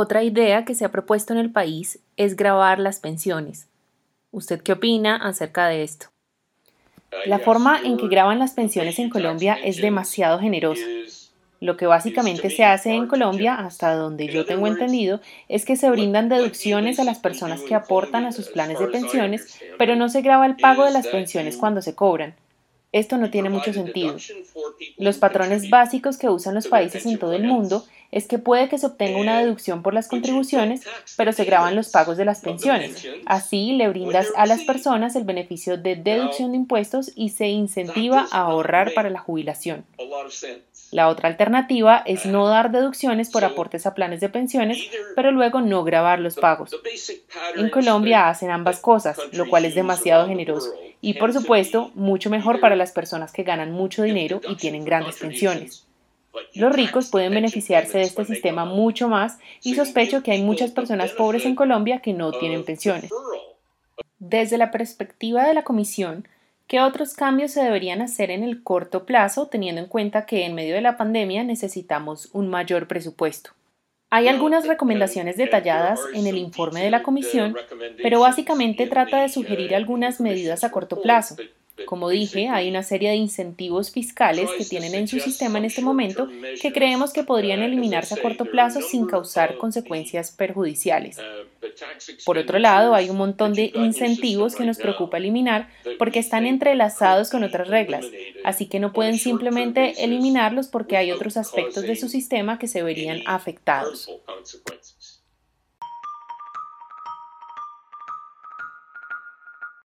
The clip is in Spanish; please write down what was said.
Otra idea que se ha propuesto en el país es grabar las pensiones. ¿Usted qué opina acerca de esto? La forma en que graban las pensiones en Colombia es demasiado generosa. Lo que básicamente se hace en Colombia, hasta donde yo tengo entendido, es que se brindan deducciones a las personas que aportan a sus planes de pensiones, pero no se graba el pago de las pensiones cuando se cobran. Esto no tiene mucho sentido. Los patrones básicos que usan los países en todo el mundo es que puede que se obtenga una deducción por las contribuciones, pero se graban los pagos de las pensiones. Así le brindas a las personas el beneficio de deducción de impuestos y se incentiva a ahorrar para la jubilación. La otra alternativa es no dar deducciones por aportes a planes de pensiones, pero luego no grabar los pagos. En Colombia hacen ambas cosas, lo cual es demasiado generoso y por supuesto mucho mejor para las personas que ganan mucho dinero y tienen grandes pensiones. Los ricos pueden beneficiarse de este sistema mucho más y sospecho que hay muchas personas pobres en Colombia que no tienen pensiones. Desde la perspectiva de la Comisión, ¿qué otros cambios se deberían hacer en el corto plazo teniendo en cuenta que en medio de la pandemia necesitamos un mayor presupuesto? Hay algunas recomendaciones detalladas en el informe de la Comisión, pero básicamente trata de sugerir algunas medidas a corto plazo. Como dije, hay una serie de incentivos fiscales que tienen en su sistema en este momento que creemos que podrían eliminarse a corto plazo sin causar consecuencias perjudiciales. Por otro lado, hay un montón de incentivos que nos preocupa eliminar porque están entrelazados con otras reglas, así que no pueden simplemente eliminarlos porque hay otros aspectos de su sistema que se verían afectados.